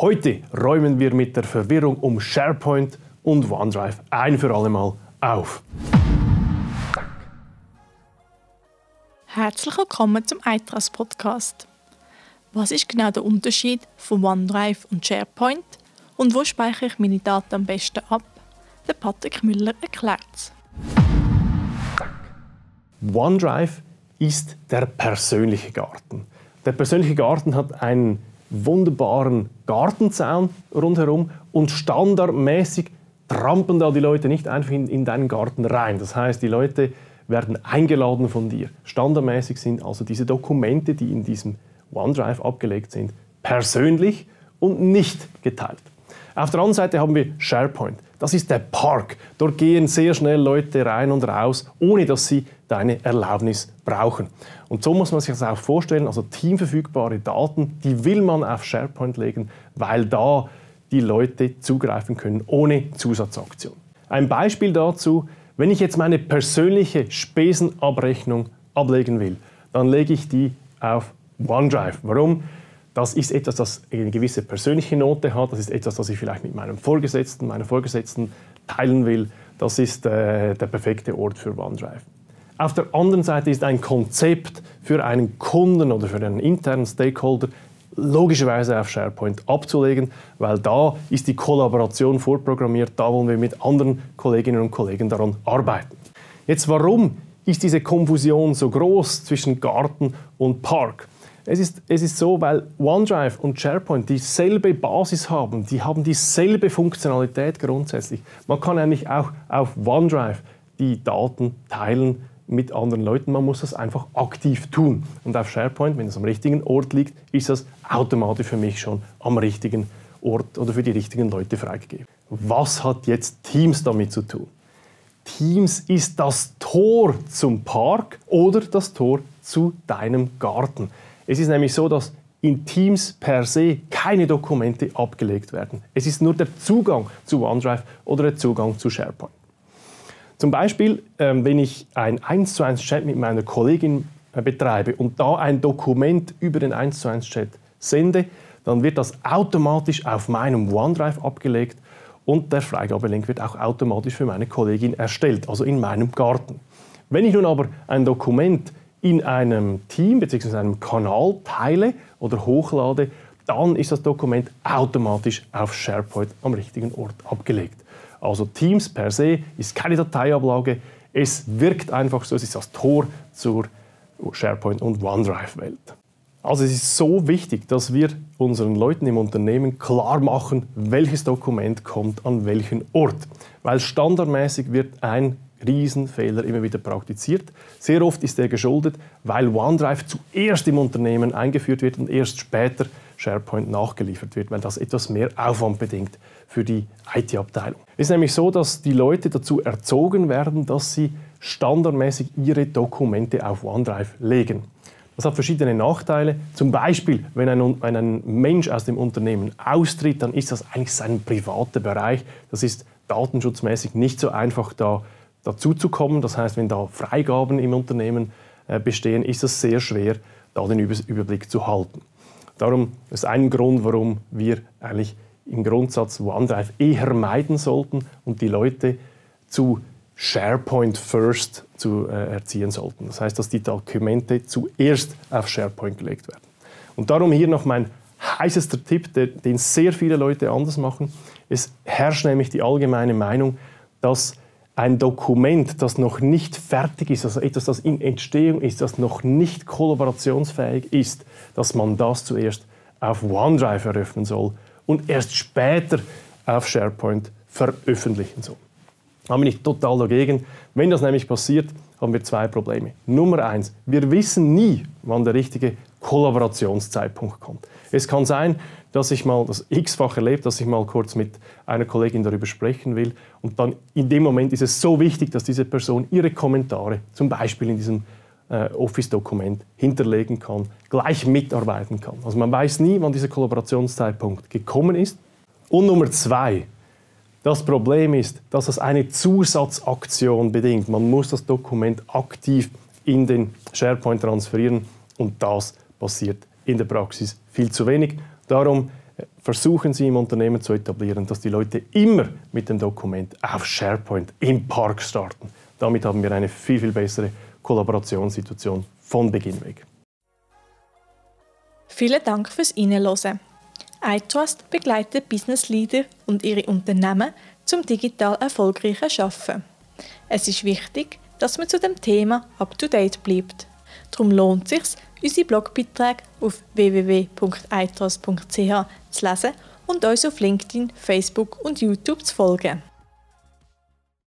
Heute räumen wir mit der Verwirrung um SharePoint und OneDrive ein für alle Mal auf. Herzlich willkommen zum iTrust Podcast. Was ist genau der Unterschied von OneDrive und SharePoint und wo speichere ich meine Daten am besten ab? Der Patrick Müller erklärt es. OneDrive ist der persönliche Garten. Der persönliche Garten hat einen wunderbaren Gartenzaun rundherum und standardmäßig trampeln da die Leute nicht einfach in, in deinen Garten rein. Das heißt, die Leute werden eingeladen von dir. Standardmäßig sind also diese Dokumente, die in diesem OneDrive abgelegt sind, persönlich und nicht geteilt. Auf der anderen Seite haben wir SharePoint. Das ist der Park. Dort gehen sehr schnell Leute rein und raus, ohne dass sie deine Erlaubnis brauchen. Und so muss man sich das auch vorstellen. Also teamverfügbare Daten, die will man auf SharePoint legen, weil da die Leute zugreifen können ohne Zusatzaktion. Ein Beispiel dazu, wenn ich jetzt meine persönliche Spesenabrechnung ablegen will, dann lege ich die auf OneDrive. Warum? Das ist etwas, das eine gewisse persönliche Note hat. Das ist etwas, das ich vielleicht mit meinem Vorgesetzten, meiner Vorgesetzten teilen will. Das ist äh, der perfekte Ort für OneDrive. Auf der anderen Seite ist ein Konzept für einen Kunden oder für einen internen Stakeholder logischerweise auf SharePoint abzulegen, weil da ist die Kollaboration vorprogrammiert, da wollen wir mit anderen Kolleginnen und Kollegen daran arbeiten. Jetzt warum ist diese Konfusion so groß zwischen Garten und Park? Es ist, es ist so, weil OneDrive und SharePoint dieselbe Basis haben, die haben dieselbe Funktionalität grundsätzlich. Man kann eigentlich auch auf OneDrive die Daten teilen mit anderen Leuten. Man muss das einfach aktiv tun. Und auf SharePoint, wenn es am richtigen Ort liegt, ist das automatisch für mich schon am richtigen Ort oder für die richtigen Leute freigegeben. Was hat jetzt Teams damit zu tun? Teams ist das Tor zum Park oder das Tor zu deinem Garten. Es ist nämlich so, dass in Teams per se keine Dokumente abgelegt werden. Es ist nur der Zugang zu OneDrive oder der Zugang zu SharePoint. Zum Beispiel, ähm, wenn ich ein 1 zu 1 Chat mit meiner Kollegin äh, betreibe und da ein Dokument über den 1 zu 1 Chat sende, dann wird das automatisch auf meinem OneDrive abgelegt und der Freigabelink wird auch automatisch für meine Kollegin erstellt, also in meinem Garten. Wenn ich nun aber ein Dokument in einem Team bzw. einem Kanal teile oder hochlade, dann ist das Dokument automatisch auf SharePoint am richtigen Ort abgelegt. Also Teams per se ist keine Dateiablage. Es wirkt einfach so, es ist das Tor zur SharePoint und OneDrive-Welt. Also es ist so wichtig, dass wir unseren Leuten im Unternehmen klar machen, welches Dokument kommt an welchen Ort. Weil standardmäßig wird ein Riesenfehler immer wieder praktiziert. Sehr oft ist er geschuldet, weil OneDrive zuerst im Unternehmen eingeführt wird und erst später SharePoint nachgeliefert wird, weil das etwas mehr Aufwand bedingt für die IT-Abteilung. Es ist nämlich so, dass die Leute dazu erzogen werden, dass sie standardmäßig ihre Dokumente auf OneDrive legen. Das hat verschiedene Nachteile. Zum Beispiel, wenn ein, wenn ein Mensch aus dem Unternehmen austritt, dann ist das eigentlich sein privater Bereich. Das ist datenschutzmäßig nicht so einfach da dazuzukommen. Das heißt, wenn da Freigaben im Unternehmen äh, bestehen, ist es sehr schwer, da den Überblick zu halten. Darum ist ein Grund, warum wir eigentlich im Grundsatz OneDrive eher meiden sollten und die Leute zu SharePoint First zu äh, erziehen sollten. Das heißt, dass die Dokumente zuerst auf SharePoint gelegt werden. Und darum hier noch mein heißester Tipp, den sehr viele Leute anders machen. Es herrscht nämlich die allgemeine Meinung, dass ein Dokument, das noch nicht fertig ist, also etwas, das in Entstehung ist, das noch nicht kollaborationsfähig ist, dass man das zuerst auf OneDrive eröffnen soll und erst später auf SharePoint veröffentlichen soll. Da bin ich total dagegen. Wenn das nämlich passiert, haben wir zwei Probleme. Nummer eins, wir wissen nie, wann der richtige Kollaborationszeitpunkt kommt. Es kann sein, dass ich mal das x-fach erlebt, dass ich mal kurz mit einer Kollegin darüber sprechen will und dann in dem Moment ist es so wichtig, dass diese Person ihre Kommentare zum Beispiel in diesem äh, Office-Dokument hinterlegen kann, gleich mitarbeiten kann. Also man weiß nie, wann dieser Kollaborationszeitpunkt gekommen ist. Und Nummer zwei, das Problem ist, dass es eine Zusatzaktion bedingt. Man muss das Dokument aktiv in den SharePoint transferieren und das passiert in der Praxis viel zu wenig. Darum versuchen Sie im Unternehmen zu etablieren, dass die Leute immer mit dem Dokument auf SharePoint im Park starten. Damit haben wir eine viel, viel bessere Kollaborationssituation von Beginn weg. Vielen Dank fürs Reinhören. iTrust begleitet Business Leader und ihre Unternehmen zum digital erfolgreichen Arbeiten. Es ist wichtig, dass man zu dem Thema up-to-date bleibt. Darum lohnt es sich, unsere Blogbeiträge auf www.eitras.ch zu lesen und uns auf LinkedIn, Facebook und YouTube zu folgen.